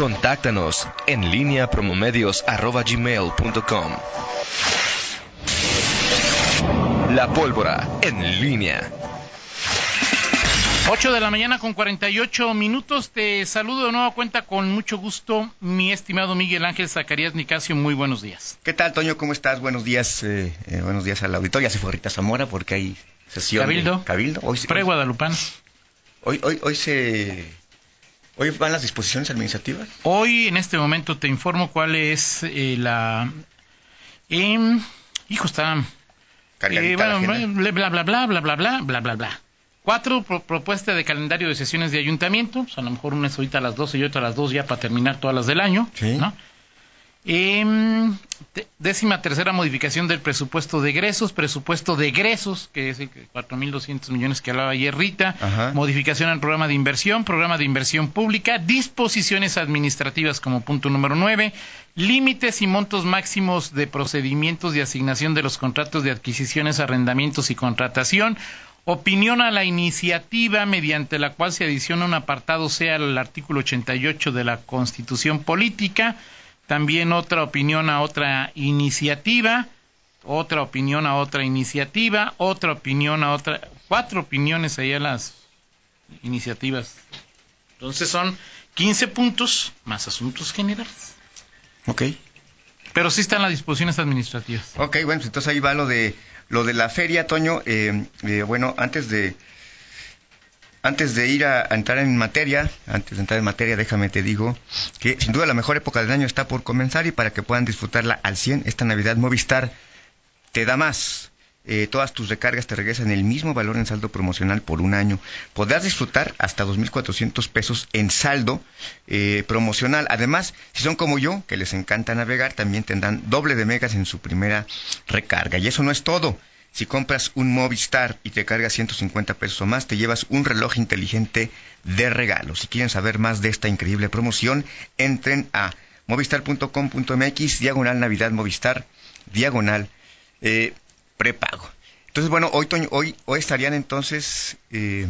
Contáctanos en línea promomedios.com. La pólvora en línea. 8 de la mañana con 48 minutos. Te saludo de nueva cuenta con mucho gusto, mi estimado Miguel Ángel Zacarías Nicasio. Muy buenos días. ¿Qué tal, Toño? ¿Cómo estás? Buenos días. Eh, eh, buenos días a la auditoría. Se fue Rita Zamora porque hay sesión. Cabildo. De Cabildo. Hoy, Pre-Guadalupán. Hoy, hoy, hoy se ¿Hoy van las disposiciones administrativas? Hoy, en este momento, te informo cuál es eh, la... Eh, hijo, está... Eh, bueno, bla, bla, bla, bla, bla, bla, bla, bla, bla, bla. Cuatro propuestas de calendario de sesiones de ayuntamiento. Pues a lo mejor una es ahorita a las 12 y otra a las 2 ya para terminar todas las del año. Sí. ¿no? Eh, décima tercera modificación del presupuesto de egresos, presupuesto de egresos, que es el 4.200 millones que hablaba ayer Rita, Ajá. modificación al programa de inversión, programa de inversión pública, disposiciones administrativas como punto número 9, límites y montos máximos de procedimientos de asignación de los contratos de adquisiciones, arrendamientos y contratación, opinión a la iniciativa mediante la cual se adiciona un apartado C al artículo 88 de la Constitución Política, también otra opinión a otra iniciativa, otra opinión a otra iniciativa, otra opinión a otra, cuatro opiniones ahí a las iniciativas. Entonces son 15 puntos más asuntos generales. Ok. Pero sí están las disposiciones administrativas. Ok, bueno, pues entonces ahí va lo de lo de la feria, Toño. Eh, eh, bueno, antes de antes de ir a, entrar en materia, antes de entrar en materia, déjame te digo que sin duda la mejor época del año está por comenzar y para que puedan disfrutarla al 100 esta Navidad Movistar te da más. Eh, todas tus recargas te regresan el mismo valor en saldo promocional por un año. Podrás disfrutar hasta 2.400 pesos en saldo eh, promocional. Además, si son como yo, que les encanta navegar, también tendrán doble de megas en su primera recarga. Y eso no es todo. Si compras un Movistar y te cargas 150 pesos o más, te llevas un reloj inteligente de regalo. Si quieren saber más de esta increíble promoción, entren a movistar.com.mx, diagonal Navidad Movistar, diagonal eh, prepago. Entonces, bueno, hoy, hoy, hoy estarían entonces eh,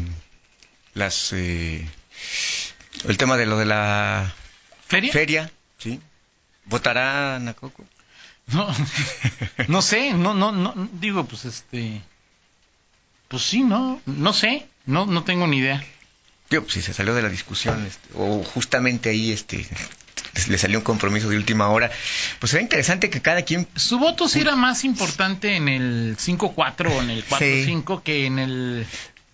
las eh, el tema de lo de la feria. Feria, sí. ¿Votará Nacoco? No, no sé, no, no, no, digo, pues este, pues sí, no, no sé, no, no tengo ni idea. Digo, pues si se salió de la discusión, este, o justamente ahí, este, le salió un compromiso de última hora, pues era interesante que cada quien... Su voto sí era más importante en el 5-4 o en el 4-5 sí. que en el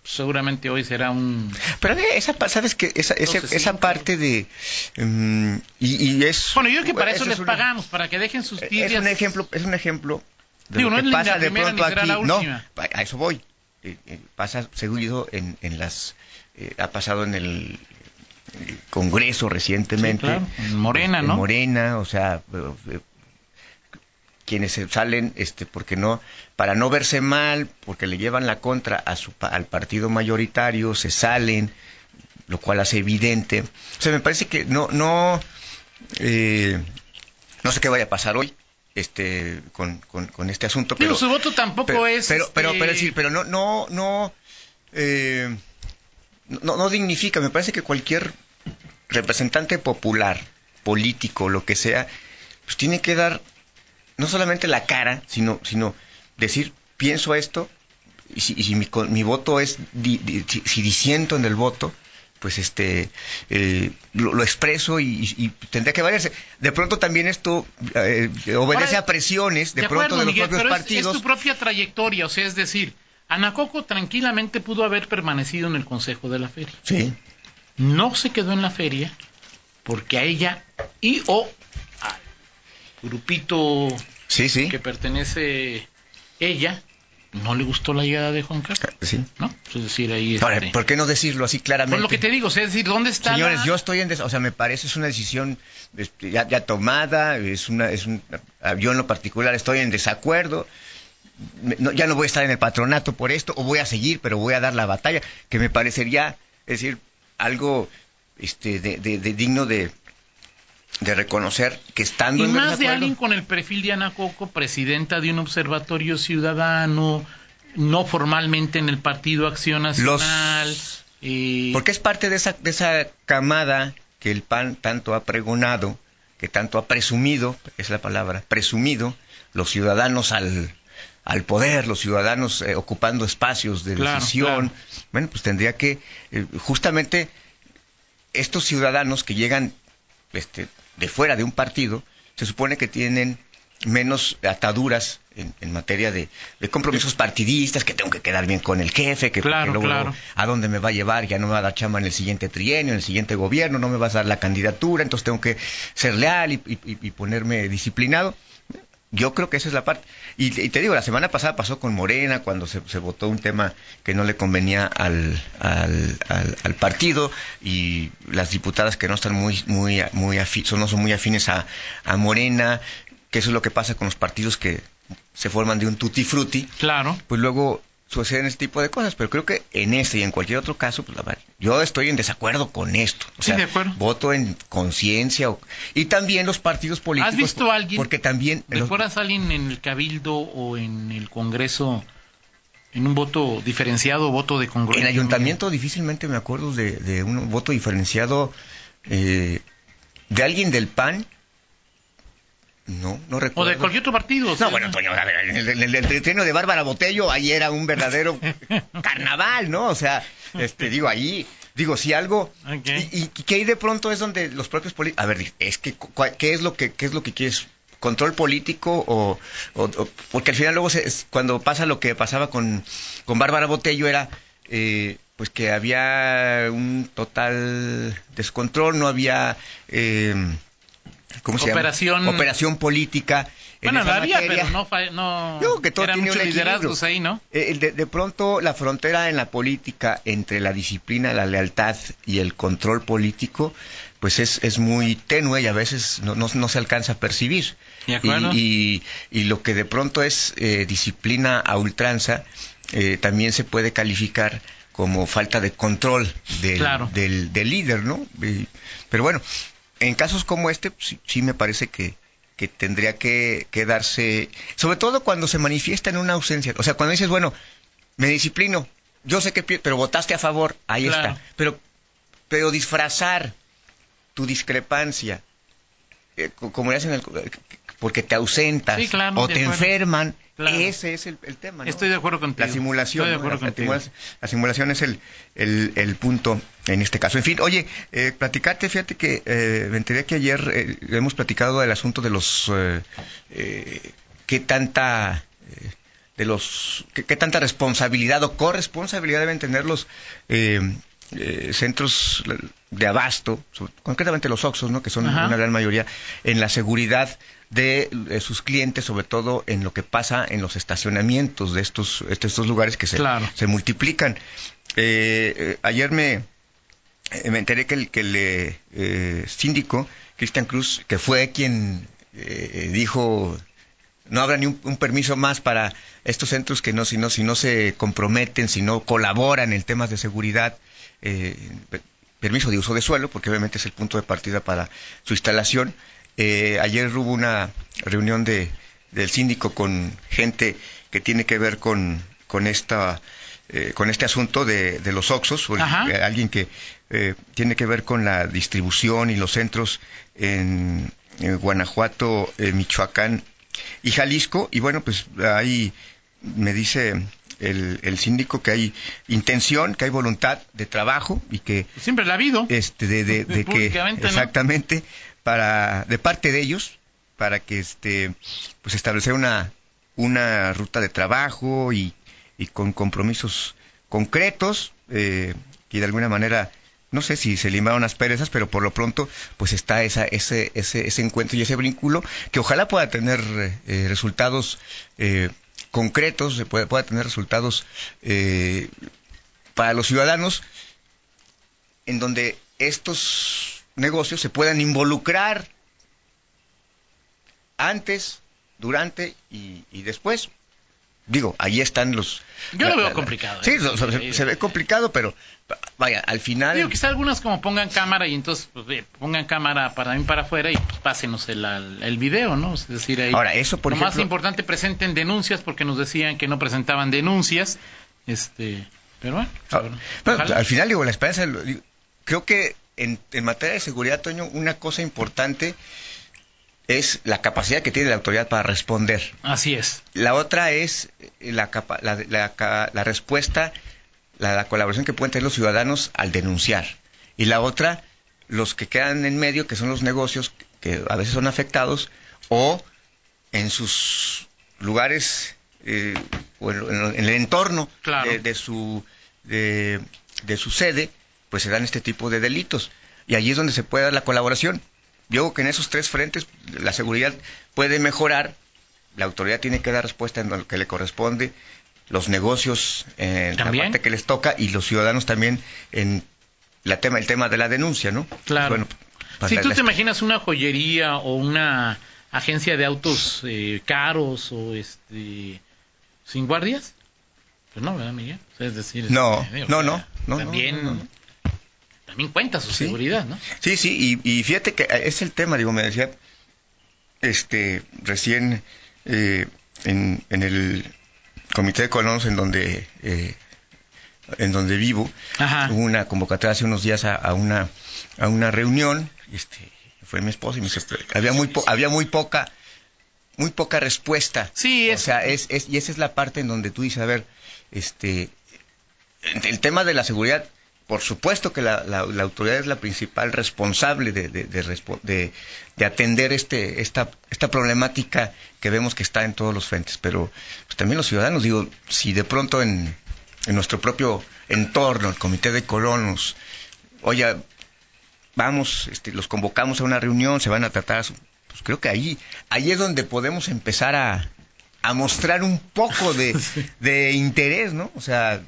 seguramente hoy será un pero esa sabes que esa esa, esa parte de um, y, y, es bueno yo creo que para eso, eso les pagamos para que dejen sus tibias. es un ejemplo es un ejemplo de Digo, lo no que es pasa la de aquí. la no a eso voy. Eh, eh, pasa seguido en, en las eh, ha pasado en el Congreso recientemente. Sí, claro. Morena en no Morena o sea eh, quienes se salen este porque no para no verse mal porque le llevan la contra a su al partido mayoritario se salen lo cual hace evidente. O sea me parece que no no eh, no sé qué vaya a pasar hoy este con, con, con este asunto pero su voto tampoco pero, es pero, este... pero pero decir pero no no no eh, no, no dignifica. Me parece que cualquier representante popular político lo que sea pues tiene que dar no solamente la cara, sino, sino decir, pienso esto, y si, y si mi, mi, voto es, di, di, si, si, disiento en el voto, pues este, eh, lo, lo, expreso y, y, tendría que valerse. De pronto también esto eh, obedece Ahora, a presiones, de, de pronto de los Miguel, propios pero partidos. Es, es tu propia trayectoria, o sea, es decir, Anacoco tranquilamente pudo haber permanecido en el Consejo de la Feria. Sí. No se quedó en la feria porque a ella y o al grupito sí, sí. que pertenece ella no le gustó la llegada de Juan Carlos. Sí. ¿No? Es decir, ahí Ahora, este... ¿por qué no decirlo así claramente? Por lo que te digo, o sea, es decir, ¿dónde está Señores, la... yo estoy en... Des... O sea, me parece es una decisión este, ya, ya, tomada, es una... Es un... Yo en lo particular estoy en desacuerdo. No, ya no voy a estar en el patronato por esto, o voy a seguir, pero voy a dar la batalla, que me parecería, es decir, algo este, de, de, de digno de, de reconocer que estando y en más de alguien con el perfil de Ana Coco, presidenta de un observatorio ciudadano, no formalmente en el Partido Acción Nacional. Los... Eh... Porque es parte de esa, de esa camada que el PAN tanto ha pregonado, que tanto ha presumido, es la palabra, presumido, los ciudadanos al, al poder, los ciudadanos eh, ocupando espacios de decisión, bueno, pues tendría que, eh, justamente, estos ciudadanos que llegan este, de fuera de un partido, se supone que tienen menos ataduras en, materia de, compromisos partidistas, que tengo que quedar bien con el jefe, que luego, a dónde me va a llevar, ya no me va a dar chama en el siguiente trienio, en el siguiente gobierno, no me vas a dar la candidatura, entonces tengo que ser leal y ponerme disciplinado. Yo creo que esa es la parte. Y, te digo, la semana pasada pasó con Morena, cuando se, votó un tema que no le convenía al, al, partido y las diputadas que no están muy, muy, muy son, no son muy afines a, a Morena, que eso es lo que pasa con los partidos que se forman de un tutti frutti. Claro. Pues luego suceden este tipo de cosas, pero creo que en este y en cualquier otro caso, pues la yo estoy en desacuerdo con esto. O sí, sea, de acuerdo. Voto en conciencia y también los partidos políticos. ¿Has visto a alguien? Porque también. ¿Recuerdas a alguien en el Cabildo o en el Congreso en un voto diferenciado, voto de Congreso? En ayuntamiento difícilmente me acuerdo de, un voto diferenciado eh, de alguien del PAN no, no recuerdo. O de cualquier otro partido. No, bueno, Toño, a ver, el, el, el, de Bárbara Botello, ahí era un verdadero carnaval, ¿no? O sea, este, digo, ahí, digo, si algo... Y, y, que ahí de pronto es donde los propios políticos... A ver, es que, ¿qué es lo que, qué es lo que quieres? ¿Control político o...? porque al final luego, se, cuando pasa lo que pasaba con, con Bárbara Botello, era... Eh, pues que había un total descontrol, no había... Eh, ¿cómo se Operación... llama? Operación política. Bueno, la había, pero no, no, no que todo era tiene mucho liderazgos ahí, ¿no? Eh, de, de, pronto la frontera en la política entre la disciplina, la lealtad y el control político, pues es, es muy tenue y a veces no, no, no se alcanza a percibir. Y, y, lo que de pronto es eh, disciplina a ultranza, eh, también se puede calificar como falta de control del, del, del líder, ¿no? pero bueno, en casos como este, sí, sí me parece que, que tendría que, darse, sobre todo cuando se manifiesta en una ausencia. O sea, cuando dices, bueno, me disciplino, yo sé que, pero votaste a favor, ahí está. Pero, pero disfrazar tu discrepancia, eh, como le hacen el, porque te ausentas o te enferman, ese es el, tema. Estoy de acuerdo contigo. La simulación. la, simulación es el, el, punto en este caso. En fin, oye, eh, platicarte, fíjate que eh, me enteré que ayer eh, hemos platicado del asunto de los. Eh, ¿Qué tanta. de los. Qué, tanta responsabilidad o corresponsabilidad deben tener los. Centros de abasto, concretamente los Oxos, ¿no? que son una gran mayoría, en la seguridad de, sus clientes, sobre todo en lo que pasa en los estacionamientos de estos, estos lugares que se, se multiplican. Eh, eh, ayer me, eh, me enteré que el, que el síndico, Cristian Cruz, que fue quien dijo no habrá ni un, permiso más para estos centros que no si no si no se comprometen si no colaboran en temas de seguridad permiso de uso de suelo porque obviamente es el punto de partida para su instalación eh, ayer hubo una reunión de, del síndico con gente que tiene que ver con, con esta eh, con este asunto de, de los Oxos, eh, alguien que tiene que ver con la distribución y los centros en, Guanajuato, Michoacán y Jalisco. Y bueno, pues ahí me dice el, el, síndico que hay intención, que hay voluntad de trabajo y que siempre la ha habido. Este, de, de, que exactamente para de parte de ellos para que este pues establecer una una ruta de trabajo y, y con compromisos concretos eh, y de alguna manera no sé si se limaron las perezas, pero por lo pronto pues está esa, ese, ese, ese encuentro y ese vínculo que ojalá pueda tener eh, resultados eh, concretos, pueda, pueda tener resultados eh, para los ciudadanos en donde estos negocios se puedan involucrar antes, durante y, después. Digo, ahí están los... Yo lo veo complicado. Sí, ¿eh? se, ve complicado, pero vaya, al final... Digo, quizá algunas como pongan cámara y entonces pues, pongan cámara para mí para afuera y pues, pásenos el, el video, ¿no? Es decir, ahí... Ahora, eso por Lo más importante, presenten denuncias porque nos decían que no presentaban denuncias. Este... Pero bueno. Pues, ah, al final, digo, la esperanza... Creo que en, en materia de seguridad, Toño, una cosa importante es la capacidad que tiene la autoridad para responder. Así es. La otra es la, capa- la, la respuesta, la, la colaboración que pueden tener los ciudadanos al denunciar. Y la otra, los que quedan en medio, que son los negocios que a veces son afectados, o en sus lugares eh, o en, en- en el entorno Claro. de, de su, de, de su sede, pues se dan este tipo de delitos. Y allí es donde se puede dar la colaboración. Yo creo que en esos tres frentes la seguridad puede mejorar, la autoridad tiene que dar respuesta en lo que le corresponde, los negocios en la También. parte que les toca y los ciudadanos también en la tema, el tema de la denuncia, ¿no? Claro. Bueno, pues si la- tú la- te imaginas una joyería o una agencia de autos eh, caros o este sin guardias, pues no, ¿verdad, Miguel? O sea, es decir, No, este, digo, no, no, no, también, no, no, no. También cuenta su Sí. seguridad, ¿no? Sí, sí, y, y fíjate que eh, es el tema, digo, me decía, este, recién eh, en, en el comité de colonos en donde, eh, en donde vivo, Ajá. hubo una convocatoria hace unos días a, a una, a una reunión, este, fue mi esposa y me dice, había muy, po- había muy poca, muy poca respuesta. Sí, O es- sea, es, es, y esa es la parte en donde tú dices, a ver, este, el tema de la seguridad, por supuesto que la, la- la autoridad es la principal responsable de, de- atender este, esta, esta problemática que vemos que está en todos los frentes, pero pues, también los ciudadanos, digo, si de pronto en, en nuestro propio entorno, el comité de colonos, oye, vamos, este, los convocamos a una reunión, se van a tratar, pues creo que ahí, ahí es donde podemos empezar a, a mostrar un poco de, de interés, ¿no? O sea,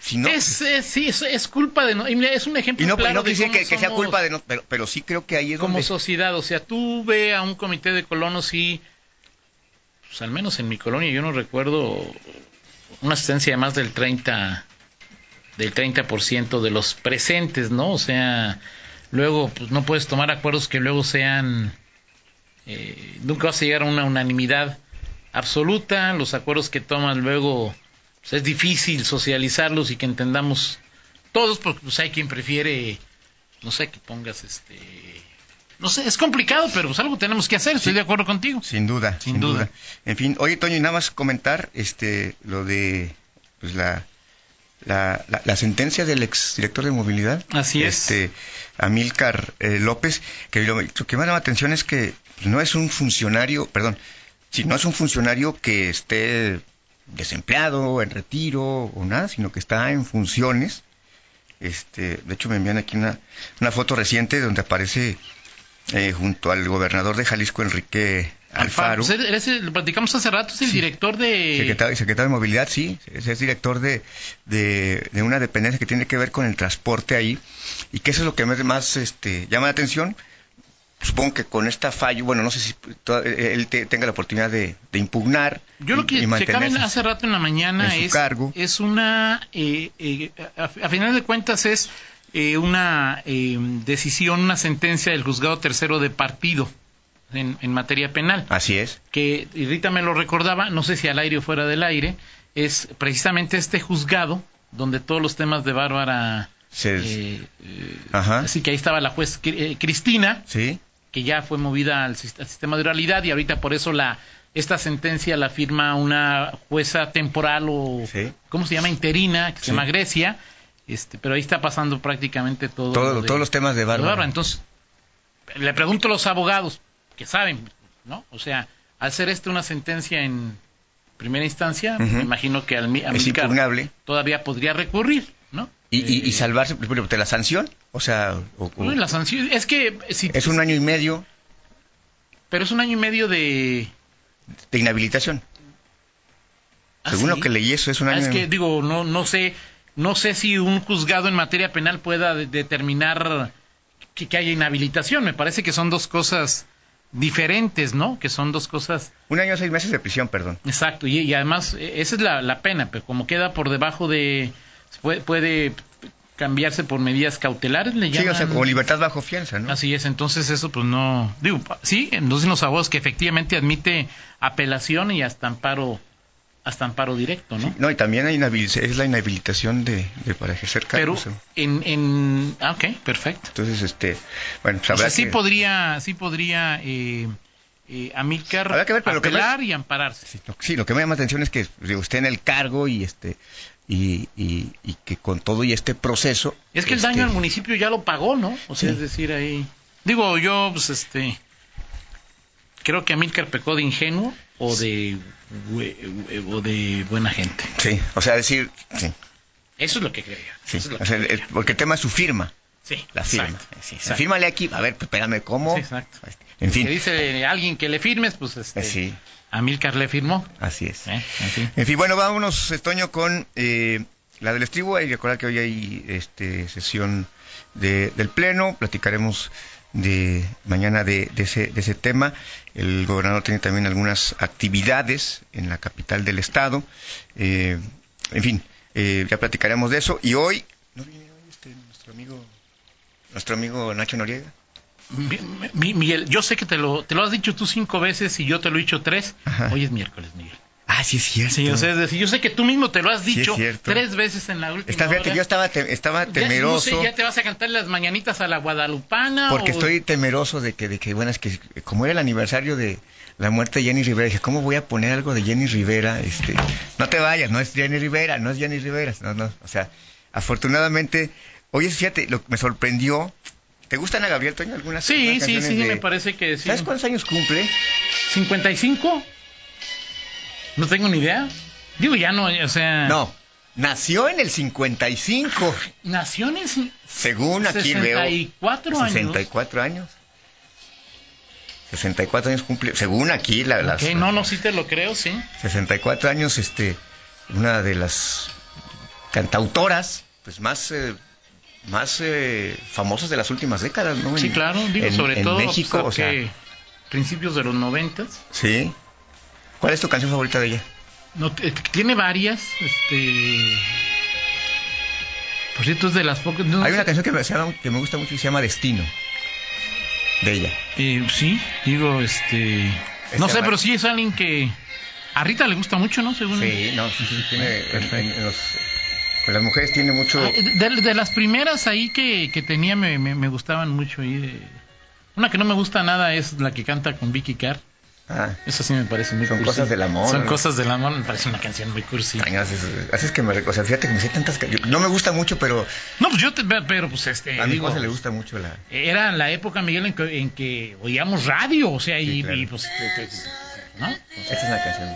si no... es, es- sí, es, es culpa de... No, y es un ejemplo y no, claro no de cómo que, que sea culpa de... No, pero, pero sí creo que ahí es como donde... sociedad. O sea, tú ve a un comité de colonos y, pues al menos en mi colonia, yo no recuerdo una asistencia de más del 30 del 30% de los presentes, ¿no? O sea, luego pues no puedes tomar acuerdos que luego sean eh, nunca vas a llegar a una unanimidad absoluta, los acuerdos que toman luego pues, es difícil socializarlos y que entendamos todos porque pues hay quien prefiere no sé que pongas este no sé, es complicado, pero pues algo tenemos que hacer, estoy de acuerdo contigo. Sin duda, Sin sin, duda. duda. En fin, oye, Toño, y nada más comentar este, lo de pues, la, la, la, la sentencia del exdirector de movilidad. Así es. este, Amílcar eh, López, que lo, lo que me llama la atención es que pues, no es un funcionario, perdón, si no es un funcionario que esté desempleado, en retiro o nada, sino que está en funciones. Este, de hecho, me envían aquí una, una foto reciente donde aparece eh, junto al gobernador de Jalisco, Enrique Alfaro. Pues, el- lo platicamos hace rato, es el director de... Secretario, secretario de Movilidad, sí, es, es director de, de, de una dependencia que tiene que ver con el transporte ahí, y que eso es lo que más, más, este, llama la atención. Supongo que con esta fallo, bueno, no sé si to- él te- tenga la oportunidad de, de impugnar. Yo lo que hace rato en la mañana en es, cargo. es una, eh, eh, a, a final de cuentas es eh, una eh, decisión, una sentencia del juzgado tercero de partido en, en materia penal, Así es. que y Rita me lo recordaba, no sé si al aire o fuera del aire, es precisamente este juzgado donde todos los temas de Bárbara, eh, eh, Ajá. así que ahí estaba la juez eh, Cristina, Sí, que ya fue movida al, sis- al sistema de oralidad y ahorita por eso la esta sentencia la firma una jueza temporal o Sí. cómo se llama interina que se llama Grecia este pero ahí está pasando prácticamente todo Todo- lo de- todos los temas de Bárbara. entonces le pregunto a los abogados que saben no o sea al ser esto una sentencia en primera instancia me imagino que al mi- es impugnable. todavía podría recurrir no Y, y, y Eh, salvarse, de la sanción, o sea, o- o- la sanción es que si es un año y medio pero es un año y medio de de inhabilitación. ¿Ah, Según sí? lo que leí, eso es un Ah, año es que digo, no, no sé, no sé si un juzgado en materia penal pueda de- determinar que, que haya inhabilitación. Me parece que son dos cosas diferentes, ¿no? Que son dos cosas, un año y seis meses de prisión, perdón. exacto. Y, y además, eh, esa es la, la pena, pero como queda por debajo de, puede, puede cambiarse por medidas cautelares, le llaman. Sí, o sea, libertad bajo fianza, ¿no? Así es, entonces eso pues no, digo, sí, entonces los abogados que efectivamente admite apelación y hasta amparo, hasta amparo directo, ¿no? No, y también hay es la inhabilitación de, para ejercer cargos. Pero en, en... Ah, ok, perfecto. Entonces, este, bueno, pues o sea, sí podría, sí podría eh, eh, Amílcar apelar y ampararse. Sí lo, que me llama atención es que usted en el cargo y este y, y, que con todo y este proceso... Es que el daño al municipio ya lo pagó, ¿no? O sea, es decir, ahí... Digo, yo, pues, este... Creo que Amílcar pecó de ingenuo o de, o de buena gente. Sí, o sea, decir... Sí. Eso es lo que creo Sí, porque el tema es su firma. Sí, la firma. Sí, Fírmale aquí, a ver, espérame, ¿cómo? exacto. En fin. Que dice alguien que le firmes, pues este, sí. Amílcar le firmó. Así es. ¿Eh? En, fin. bueno, vámonos, Estoño, con eh, la del estribo. Hay que recordar que hoy hay este, sesión de, del Pleno. Platicaremos de mañana de, ese, de ese tema. El gobernador tiene también algunas actividades en la capital del estado. Eh, en fin, ya platicaremos de eso. Y hoy, ¿no viene hoy este, nuestro amigo, nuestro amigo Nacho Noriega? Miguel, yo sé que te lo, te lo has dicho tú cinco veces y yo te lo he dicho tres. Hoy es miércoles, Miguel. Ah, sí es cierto. Sí, o sea, es decir, yo sé que tú mismo te lo has dicho tres veces en la última Está, fíjate, yo estaba, estaba temeroso. Ya, no sé, ya te vas a cantar las mañanitas a la guadalupana. Porque estoy temeroso de que, de que, bueno, es que como era el aniversario de la muerte de Jenny Rivera, dije, ¿cómo voy a poner algo de Jenny Rivera? Este, no te vayas, no es Jenny Rivera, no es Jenny Rivera, no, no, o sea, afortunadamente, oye, fíjate, lo que me sorprendió ¿Te gustan a Gabriel Toño algunas Sí, sí, sí, me parece que sí. ¿Sabes cuántos años cumple? ¿55? No tengo ni idea. Digo, ya no, o sea... No, nació en el 55. Nació en el... Según aquí 64 veo... 64 años. 64 años cumple, según aquí la, las... no, no, sí te lo creo, sí. 64 años, este, una de las cantautoras, pues más eh, más eh, famosas de las últimas décadas, ¿no? Sí, claro, digo, sobre todo México, o sea, principios de los noventas. Sí. ¿Cuál es tu canción favorita de ella? No, tiene varias, este... Por cierto, es de las pocas... Hay una canción que me, que me gusta mucho y se llama Destino, de ella. Eh, sí, digo, este... no sé, pero sí es alguien que... A Rita le gusta mucho, ¿no? Según sí, no, sí, sí, tiene... En, las mujeres tiene mucho... Ah, de, las primeras ahí que, que tenía me, me, gustaban mucho. Ahí Una que no me gusta nada es la que canta con Vicky Carr. Ah, eso sí me parece muy Son cosas del amor. Son cosas del amor, me parece una canción muy cursi. haces, que me. O sea, fíjate que me sé tantas. No me gusta mucho, pero. No, pues yo te. Pero pues este. A mi cosa le gusta mucho la. Era la época, Miguel, en que, en que oíamos radio, o sea, y, pues. ¿No? Esta es una canción.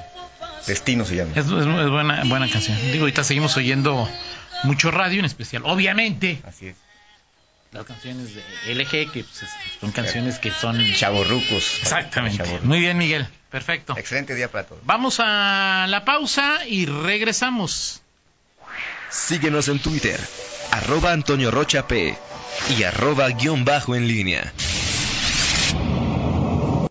Destino se llama. Es, buena, buena canción. Digo, ahorita seguimos oyendo mucho radio, en especial, obviamente. Así es. Las canciones de LG, que pues, son canciones que son... Chavorrucos. Exactamente. Muy bien, Miguel. Perfecto. Excelente día para todos. Vamos a la pausa y regresamos. Síguenos en Twitter, arroba Antonio Rocha P y arroba guion bajo en línea.